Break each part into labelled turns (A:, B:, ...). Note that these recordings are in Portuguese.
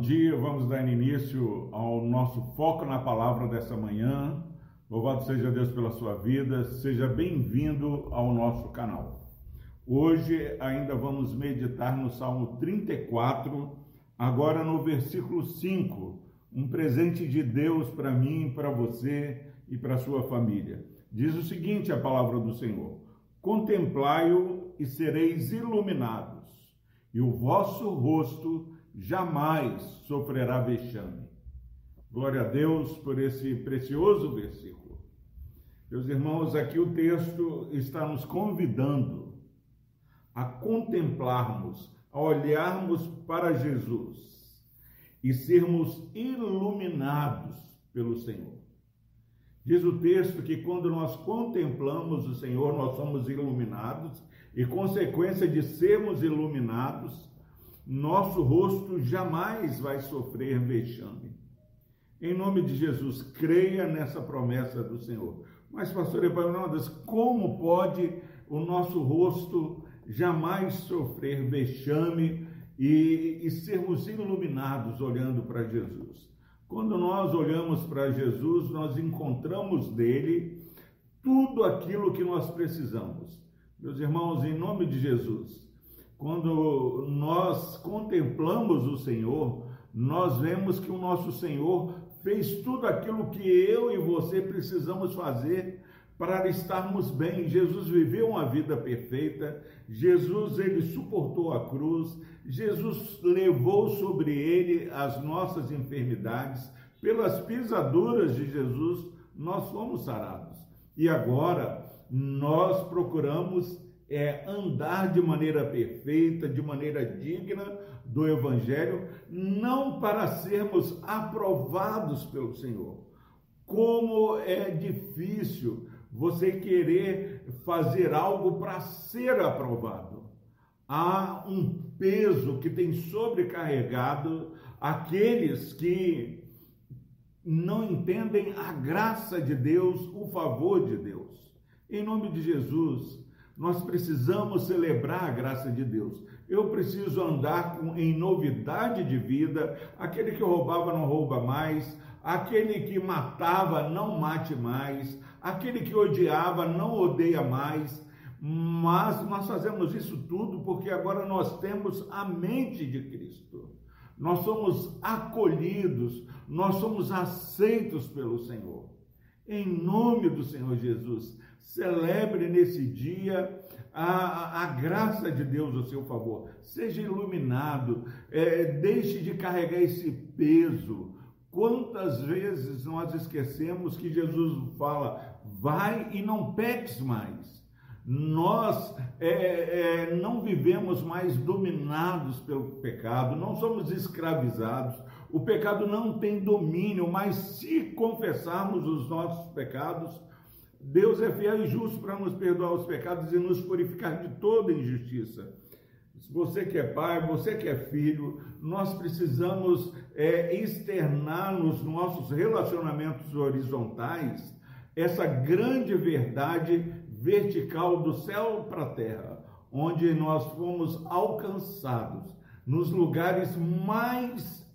A: dia. Vamos dar início ao nosso foco na palavra dessa manhã. Louvado seja Deus pela sua vida. Seja bem-vindo ao nosso canal. Hoje ainda vamos meditar no Salmo 34, agora no versículo 5. Um presente de Deus para mim, para você e para sua família. Diz o seguinte: a palavra do Senhor: Contemplai-o e sereis iluminados, e o vosso rosto jamais sofrerá vexame. Glória a Deus por esse precioso versículo. Meus irmãos, aqui o texto está nos convidando a contemplarmos, a olharmos para Jesus e sermos iluminados pelo Senhor. Diz o texto que quando nós contemplamos o Senhor, nós somos iluminados, e consequência de sermos iluminados, nosso rosto jamais vai sofrer vexame. Em nome de Jesus, creia nessa promessa do Senhor. Mas, pastor Epaminondas, como pode o nosso rosto jamais sofrer vexame e, e sermos iluminados olhando para Jesus? Quando nós olhamos para Jesus, nós encontramos nele tudo aquilo que nós precisamos. Meus irmãos, em nome de Jesus, quando nós contemplamos o Senhor, nós vemos que o nosso Senhor fez tudo aquilo que eu e você precisamos fazer para estarmos bem. Jesus viveu uma vida perfeita, Jesus ele suportou a cruz, Jesus levou sobre ele as nossas enfermidades, pelas pisaduras de Jesus nós fomos sarados. E agora nós procuramos é, andar de maneira perfeita, de maneira digna do Evangelho, não para sermos aprovados pelo Senhor. Como é difícil você querer fazer algo para ser aprovado. Há um peso que tem sobrecarregado aqueles que não entendem a graça de Deus, o favor de Deus. Em nome de Jesus, nós precisamos celebrar a graça de Deus. Eu preciso andar em novidade de vida. Aquele que roubava não rouba mais. Aquele que matava não mate mais. Aquele que odiava não odeia mais. Mas nós fazemos isso tudo porque agora nós temos a mente de Cristo. Nós somos acolhidos, nós somos aceitos pelo Senhor. Em nome do Senhor Jesus, Celebre nesse dia a, a, graça de Deus ao seu favor. Seja iluminado, é, deixe de carregar esse peso. Quantas vezes nós esquecemos que Jesus fala, vai e não peques mais. Nós é, é, não vivemos mais dominados pelo pecado, não somos escravizados. O pecado não tem domínio, mas se confessarmos os nossos pecados, Deus é fiel e justo para nos perdoar os pecados e nos purificar de toda injustiça. Você que é pai, você que é filho, nós precisamos é, externar nos nossos relacionamentos horizontais essa grande verdade vertical do céu para a terra, onde nós fomos alcançados nos lugares mais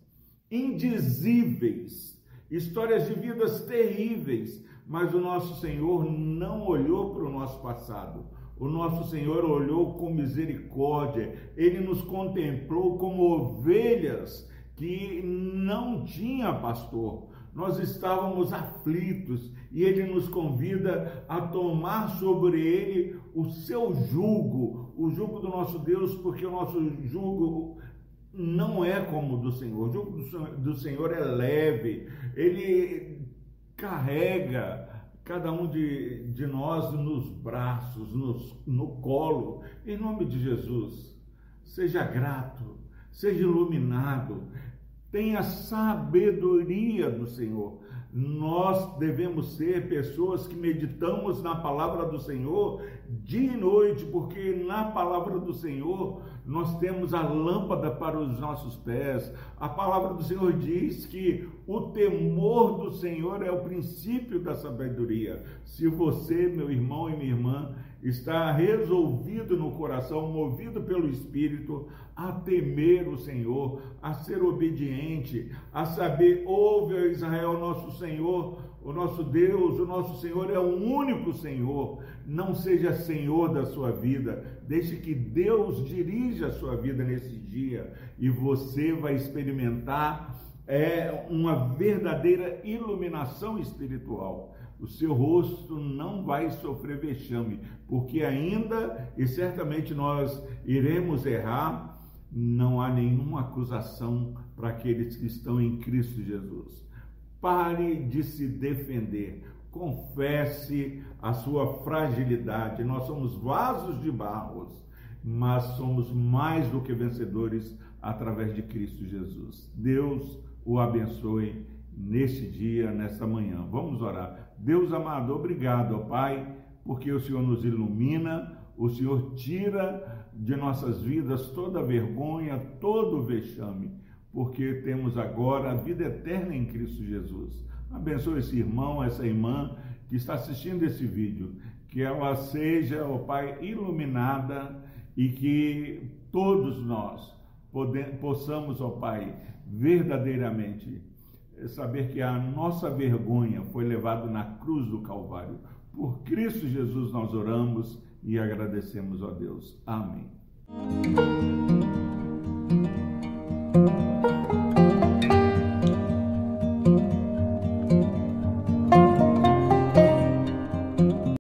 A: indizíveis, histórias de vidas terríveis, mas o nosso Senhor não olhou para o nosso passado. O nosso Senhor olhou com misericórdia, ele nos contemplou como ovelhas que não tinha pastor. Nós estávamos aflitos e ele nos convida a tomar sobre ele o seu jugo, o jugo do nosso Deus, porque o nosso jugo não é como o do Senhor. O jugo do Senhor é leve, ele carrega cada um de, de nós nos braços, nos, no colo, em nome de Jesus. Seja grato, seja iluminado, tenha sabedoria do Senhor. Nós devemos ser pessoas que meditamos na palavra do Senhor dia e noite, porque na palavra do Senhor nós temos a lâmpada para os nossos pés. A palavra do Senhor diz que o temor do Senhor é o princípio da sabedoria. Se você, meu irmão e minha irmã, está resolvido no coração, movido pelo Espírito, a temer o Senhor, a ser obediente, a saber, ouve Israel, nosso Senhor, o nosso Deus, o nosso Senhor é o único Senhor. Não seja Senhor da sua vida, deixe que Deus dirija a sua vida nesse dia e você vai experimentar é uma verdadeira iluminação espiritual o seu rosto não vai sofrer vexame, porque ainda e certamente nós iremos errar, não há nenhuma acusação para aqueles que estão em Cristo Jesus. Pare de se defender, confesse a sua fragilidade. Nós somos vasos de barros, mas somos mais do que vencedores através de Cristo Jesus. Deus o abençoe neste dia, nesta manhã. Vamos orar. Deus amado, obrigado, ó Pai, porque o Senhor nos ilumina, o Senhor tira de nossas vidas toda vergonha, todo vexame, porque temos agora a vida eterna em Cristo Jesus. Abençoe esse irmão, essa irmã que está assistindo esse vídeo, que ela seja, ó Pai, iluminada e que todos nós possamos, ó Pai, verdadeiramente saber que a nossa vergonha foi levada na cruz do Calvário. Por Cristo Jesus nós oramos e agradecemos a Deus. Amém.